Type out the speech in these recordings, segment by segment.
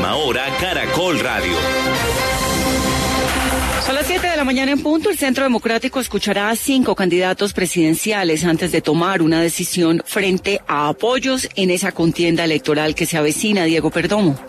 Última hora, Caracol Radio. Son las 7 de la mañana en punto. El Centro Democrático escuchará a cinco candidatos presidenciales antes de tomar una decisión frente a apoyos en esa contienda electoral que se avecina. Diego Perdomo.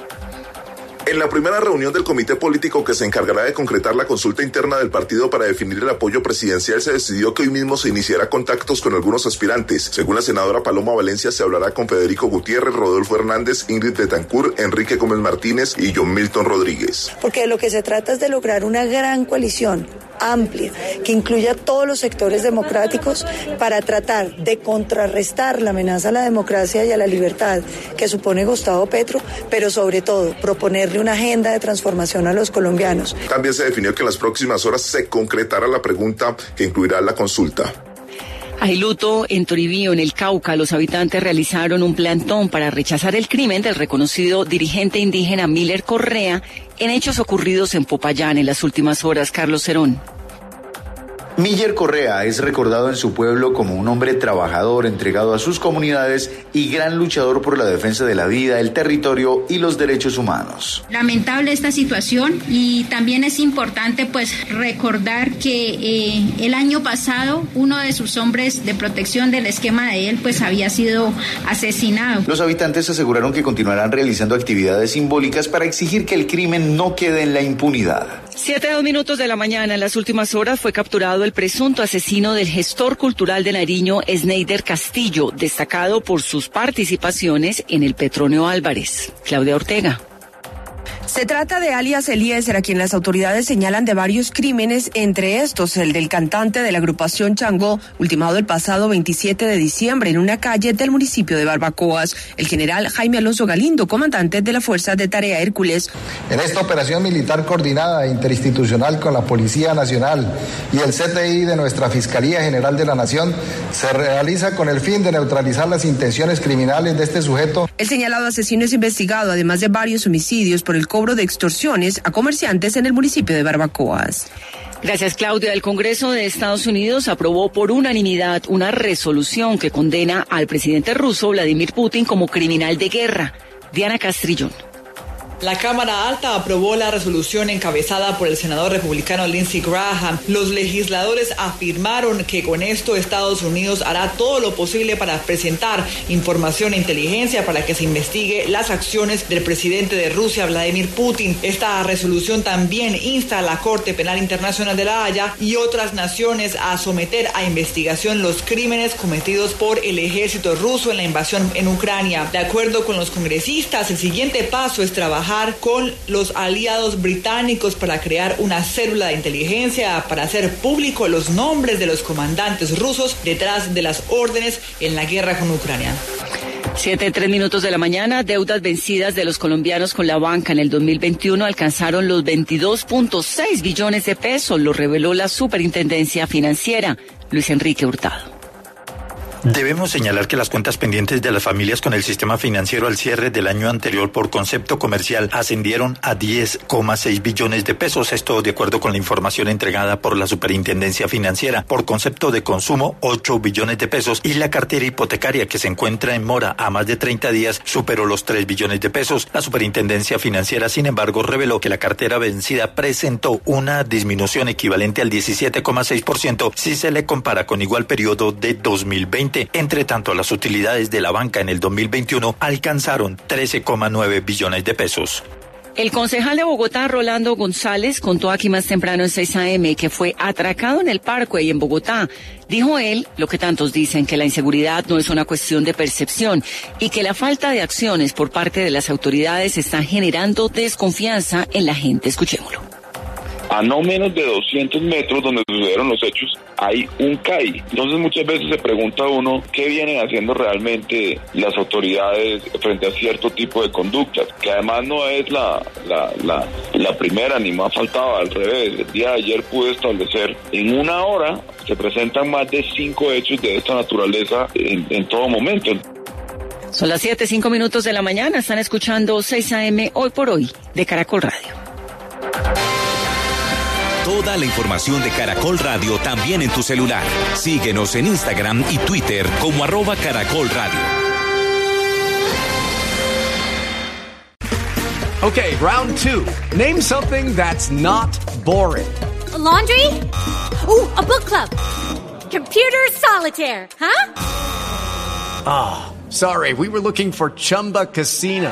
En la primera reunión del comité político que se encargará de concretar la consulta interna del partido para definir el apoyo presidencial, se decidió que hoy mismo se iniciará contactos con algunos aspirantes. Según la senadora Paloma Valencia, se hablará con Federico Gutiérrez, Rodolfo Hernández, Ingrid Betancourt, Enrique Gómez Martínez y John Milton Rodríguez. Porque de lo que se trata es de lograr una gran coalición amplia que incluya todos los sectores democráticos para tratar de contrarrestar la amenaza a la democracia y a la libertad que supone Gustavo Petro, pero sobre todo proponerle una agenda de transformación a los colombianos. También se definió que en las próximas horas se concretará la pregunta que incluirá la consulta. Hay luto en Toribío, en el Cauca. Los habitantes realizaron un plantón para rechazar el crimen del reconocido dirigente indígena Miller Correa en hechos ocurridos en Popayán en las últimas horas. Carlos Cerón. Miller Correa es recordado en su pueblo como un hombre trabajador, entregado a sus comunidades y gran luchador por la defensa de la vida, el territorio y los derechos humanos. Lamentable esta situación y también es importante pues recordar que eh, el año pasado uno de sus hombres de protección del esquema de él pues había sido asesinado. Los habitantes aseguraron que continuarán realizando actividades simbólicas para exigir que el crimen no quede en la impunidad. Siete dos minutos de la mañana. En las últimas horas fue capturado el presunto asesino del gestor cultural de Nariño, Sneider Castillo, destacado por sus participaciones en el Petronio Álvarez. Claudia Ortega. Se trata de alias Eliezer, a quien las autoridades señalan de varios crímenes, entre estos el del cantante de la agrupación Changó, ultimado el pasado 27 de diciembre en una calle del municipio de Barbacoas. El general Jaime Alonso Galindo, comandante de la Fuerza de Tarea Hércules. En esta operación militar coordinada e interinstitucional con la Policía Nacional y el CTI de nuestra Fiscalía General de la Nación, se realiza con el fin de neutralizar las intenciones criminales de este sujeto. El señalado asesino es investigado, además de varios homicidios, por el de extorsiones a comerciantes en el municipio de Barbacoas. Gracias, Claudia. El Congreso de Estados Unidos aprobó por unanimidad una resolución que condena al presidente ruso Vladimir Putin como criminal de guerra. Diana Castrillón. La Cámara Alta aprobó la resolución encabezada por el senador republicano Lindsey Graham. Los legisladores afirmaron que con esto Estados Unidos hará todo lo posible para presentar información e inteligencia para que se investigue las acciones del presidente de Rusia, Vladimir Putin. Esta resolución también insta a la Corte Penal Internacional de la Haya y otras naciones a someter a investigación los crímenes cometidos por el ejército ruso en la invasión en Ucrania. De acuerdo con los congresistas, el siguiente paso es trabajar con los aliados británicos para crear una célula de inteligencia para hacer público los nombres de los comandantes rusos detrás de las órdenes en la guerra con Ucrania. Siete, tres minutos de la mañana, deudas vencidas de los colombianos con la banca en el 2021 alcanzaron los 22.6 billones de pesos, lo reveló la Superintendencia Financiera, Luis Enrique Hurtado. Debemos señalar que las cuentas pendientes de las familias con el sistema financiero al cierre del año anterior por concepto comercial ascendieron a 10,6 billones de pesos. Esto de acuerdo con la información entregada por la Superintendencia Financiera. Por concepto de consumo, 8 billones de pesos. Y la cartera hipotecaria que se encuentra en mora a más de 30 días superó los 3 billones de pesos. La Superintendencia Financiera, sin embargo, reveló que la cartera vencida presentó una disminución equivalente al 17,6% si se le compara con igual periodo de 2020. Entre tanto, las utilidades de la banca en el 2021 alcanzaron 13,9 billones de pesos. El concejal de Bogotá, Rolando González, contó aquí más temprano en 6 AM que fue atracado en el Parque y en Bogotá. Dijo él lo que tantos dicen, que la inseguridad no es una cuestión de percepción y que la falta de acciones por parte de las autoridades está generando desconfianza en la gente. Escuchémoslo. A no menos de 200 metros donde sucedieron los hechos hay un CAI. Entonces muchas veces se pregunta uno qué vienen haciendo realmente las autoridades frente a cierto tipo de conductas, que además no es la, la, la, primera ni más faltaba, al revés. El día de ayer pude establecer en una hora se presentan más de cinco hechos de esta naturaleza en, en todo momento. Son las 7, 5 minutos de la mañana. Están escuchando 6 AM hoy por hoy de Caracol Radio. Toda la información de Caracol Radio también en tu celular. Síguenos en Instagram y Twitter como arroba Caracol Radio. Okay, round two. Name something that's not boring. A laundry? Ooh, a book club. Computer solitaire, huh? Ah, oh, sorry, we were looking for Chumba Casino.